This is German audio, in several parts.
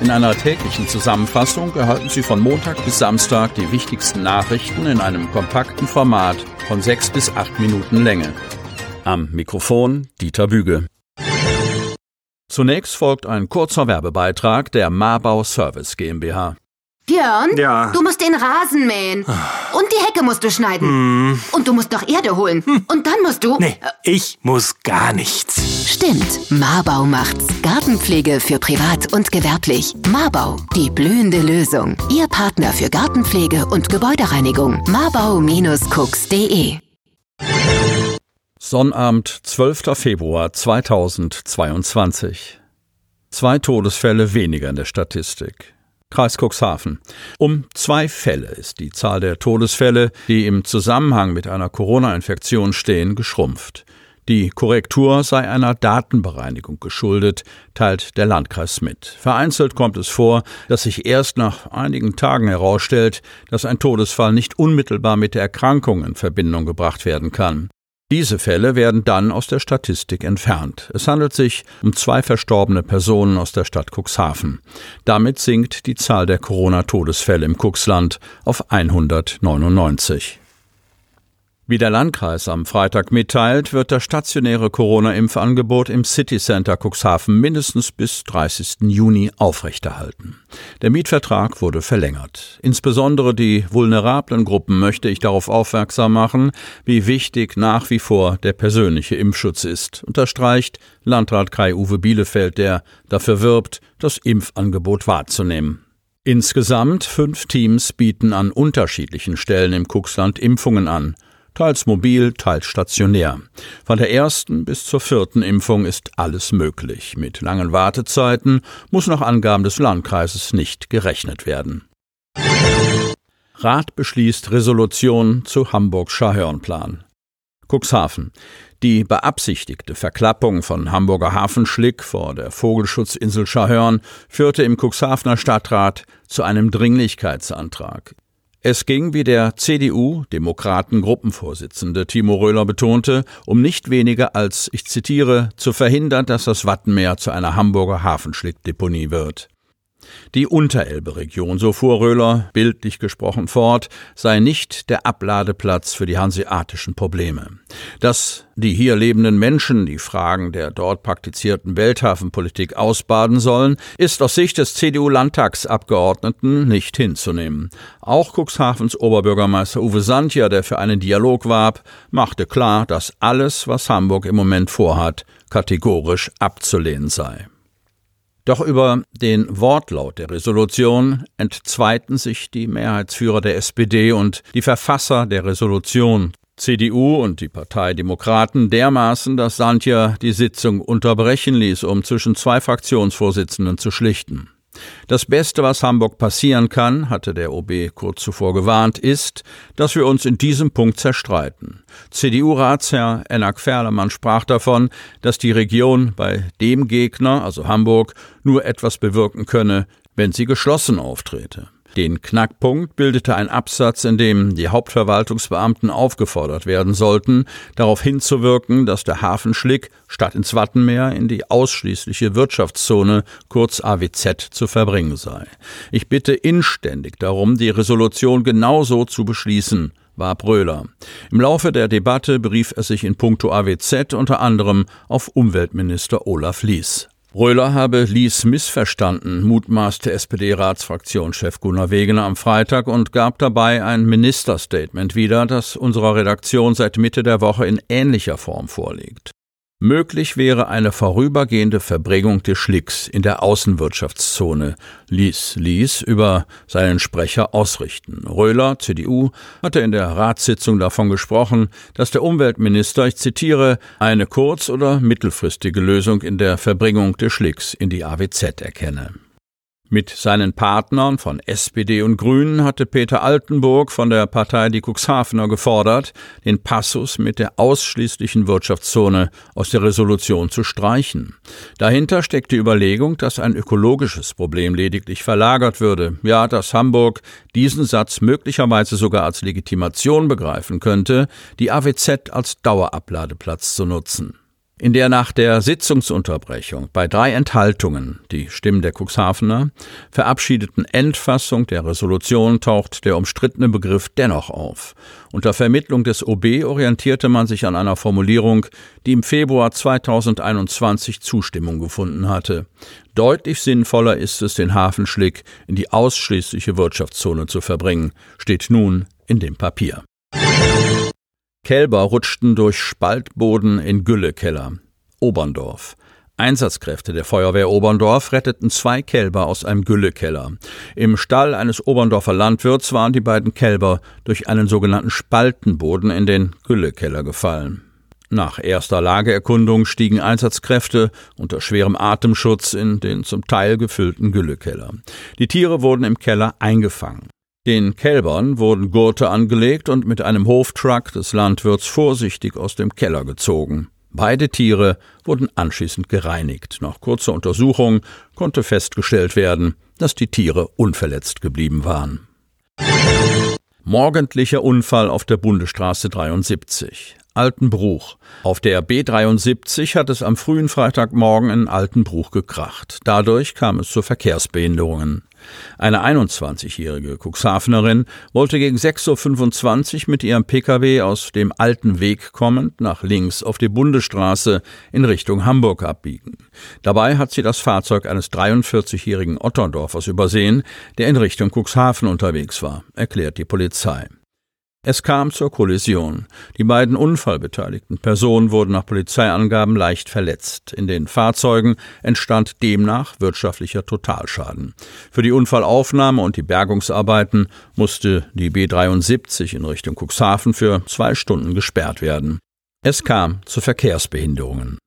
In einer täglichen Zusammenfassung erhalten Sie von Montag bis Samstag die wichtigsten Nachrichten in einem kompakten Format von sechs bis acht Minuten Länge. Am Mikrofon Dieter Büge. Zunächst folgt ein kurzer Werbebeitrag der Marbau Service GmbH. Björn, Ja. du musst den Rasen mähen. Und die Hecke musst du schneiden. Und du musst noch Erde holen. Und dann musst du. Nee, ich muss gar nichts. Stimmt, Marbau macht's. Gartenpflege für privat und gewerblich. Marbau, die blühende Lösung. Ihr Partner für Gartenpflege und Gebäudereinigung. Marbau-cooks.de Sonnabend, 12. Februar 2022. Zwei Todesfälle weniger in der Statistik. Kreis Cuxhaven. Um zwei Fälle ist die Zahl der Todesfälle, die im Zusammenhang mit einer Corona-Infektion stehen, geschrumpft. Die Korrektur sei einer Datenbereinigung geschuldet, teilt der Landkreis mit. Vereinzelt kommt es vor, dass sich erst nach einigen Tagen herausstellt, dass ein Todesfall nicht unmittelbar mit der Erkrankung in Verbindung gebracht werden kann. Diese Fälle werden dann aus der Statistik entfernt. Es handelt sich um zwei verstorbene Personen aus der Stadt Cuxhaven. Damit sinkt die Zahl der Corona-Todesfälle im Cuxland auf 199. Wie der Landkreis am Freitag mitteilt, wird das stationäre Corona-Impfangebot im City Center Cuxhaven mindestens bis 30. Juni aufrechterhalten. Der Mietvertrag wurde verlängert. Insbesondere die vulnerablen Gruppen möchte ich darauf aufmerksam machen, wie wichtig nach wie vor der persönliche Impfschutz ist, unterstreicht Landrat Kai-Uwe Bielefeld, der dafür wirbt, das Impfangebot wahrzunehmen. Insgesamt fünf Teams bieten an unterschiedlichen Stellen im Cuxland Impfungen an teils mobil, teils stationär. Von der ersten bis zur vierten Impfung ist alles möglich. Mit langen Wartezeiten muss nach Angaben des Landkreises nicht gerechnet werden. Rat beschließt Resolution zu Hamburg-Schahörnplan. Cuxhaven. Die beabsichtigte Verklappung von Hamburger Hafenschlick vor der Vogelschutzinsel Schahörn führte im Cuxhavener Stadtrat zu einem Dringlichkeitsantrag. Es ging, wie der CDU-Demokraten-Gruppenvorsitzende Timo Röhler betonte, um nicht weniger als, ich zitiere, zu verhindern, dass das Wattenmeer zu einer Hamburger Hafenschlickdeponie wird. Die Unterelbe-Region, so fuhr Röhler, bildlich gesprochen fort, sei nicht der Abladeplatz für die hanseatischen Probleme. Dass die hier lebenden Menschen die Fragen der dort praktizierten Welthafenpolitik ausbaden sollen, ist aus Sicht des CDU-Landtagsabgeordneten nicht hinzunehmen. Auch Cuxhavens Oberbürgermeister Uwe Sandja, der für einen Dialog warb, machte klar, dass alles, was Hamburg im Moment vorhat, kategorisch abzulehnen sei. Doch über den Wortlaut der Resolution entzweiten sich die Mehrheitsführer der SPD und die Verfasser der Resolution CDU und die Partei Demokraten dermaßen, dass Santja die Sitzung unterbrechen ließ, um zwischen zwei Fraktionsvorsitzenden zu schlichten. Das Beste, was Hamburg passieren kann, hatte der OB kurz zuvor gewarnt, ist, dass wir uns in diesem Punkt zerstreiten. CDU-Ratsherr Enak Ferlemann sprach davon, dass die Region bei dem Gegner, also Hamburg, nur etwas bewirken könne, wenn sie geschlossen auftrete. Den Knackpunkt bildete ein Absatz, in dem die Hauptverwaltungsbeamten aufgefordert werden sollten, darauf hinzuwirken, dass der Hafenschlick statt ins Wattenmeer in die ausschließliche Wirtschaftszone, kurz AWZ, zu verbringen sei. Ich bitte inständig darum, die Resolution genauso zu beschließen, war Bröhler. Im Laufe der Debatte berief er sich in puncto AWZ unter anderem auf Umweltminister Olaf Lies. Röhler habe Lies missverstanden, mutmaßte SPD-Ratsfraktionschef Gunnar Wegener am Freitag und gab dabei ein Ministerstatement wieder, das unserer Redaktion seit Mitte der Woche in ähnlicher Form vorliegt. Möglich wäre eine vorübergehende Verbringung des Schlicks in der Außenwirtschaftszone, ließ Lies über seinen Sprecher ausrichten. Röhler, CDU, hatte in der Ratssitzung davon gesprochen, dass der Umweltminister, ich zitiere, eine kurz- oder mittelfristige Lösung in der Verbringung des Schlicks in die AWZ erkenne. Mit seinen Partnern von SPD und Grünen hatte Peter Altenburg von der Partei Die Cuxhavener gefordert, den Passus mit der ausschließlichen Wirtschaftszone aus der Resolution zu streichen. Dahinter steckt die Überlegung, dass ein ökologisches Problem lediglich verlagert würde, ja, dass Hamburg diesen Satz möglicherweise sogar als Legitimation begreifen könnte, die AWZ als Dauerabladeplatz zu nutzen. In der nach der Sitzungsunterbrechung bei drei Enthaltungen die Stimmen der Cuxhavener verabschiedeten Endfassung der Resolution taucht der umstrittene Begriff dennoch auf. Unter Vermittlung des OB orientierte man sich an einer Formulierung, die im Februar 2021 Zustimmung gefunden hatte. Deutlich sinnvoller ist es, den Hafenschlick in die ausschließliche Wirtschaftszone zu verbringen, steht nun in dem Papier. Kälber rutschten durch Spaltboden in Güllekeller. Oberndorf. Einsatzkräfte der Feuerwehr Oberndorf retteten zwei Kälber aus einem Güllekeller. Im Stall eines Oberndorfer Landwirts waren die beiden Kälber durch einen sogenannten Spaltenboden in den Güllekeller gefallen. Nach erster Lageerkundung stiegen Einsatzkräfte unter schwerem Atemschutz in den zum Teil gefüllten Güllekeller. Die Tiere wurden im Keller eingefangen. Den Kälbern wurden Gurte angelegt und mit einem Hoftruck des Landwirts vorsichtig aus dem Keller gezogen. Beide Tiere wurden anschließend gereinigt. Nach kurzer Untersuchung konnte festgestellt werden, dass die Tiere unverletzt geblieben waren. Morgendlicher Unfall auf der Bundesstraße 73. Altenbruch. Auf der B73 hat es am frühen Freitagmorgen in Altenbruch gekracht. Dadurch kam es zu Verkehrsbehinderungen. Eine 21-jährige Cuxhavenerin wollte gegen 6.25 Uhr mit ihrem Pkw aus dem alten Weg kommend nach links auf die Bundesstraße in Richtung Hamburg abbiegen. Dabei hat sie das Fahrzeug eines 43-jährigen Otterndorfers übersehen, der in Richtung Cuxhaven unterwegs war, erklärt die Polizei. Es kam zur Kollision. Die beiden unfallbeteiligten Personen wurden nach Polizeiangaben leicht verletzt. In den Fahrzeugen entstand demnach wirtschaftlicher Totalschaden. Für die Unfallaufnahme und die Bergungsarbeiten musste die B 73 in Richtung Cuxhaven für zwei Stunden gesperrt werden. Es kam zu Verkehrsbehinderungen.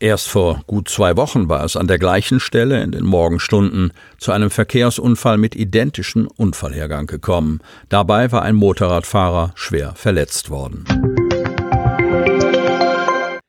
Erst vor gut zwei Wochen war es an der gleichen Stelle in den Morgenstunden zu einem Verkehrsunfall mit identischem Unfallhergang gekommen. Dabei war ein Motorradfahrer schwer verletzt worden.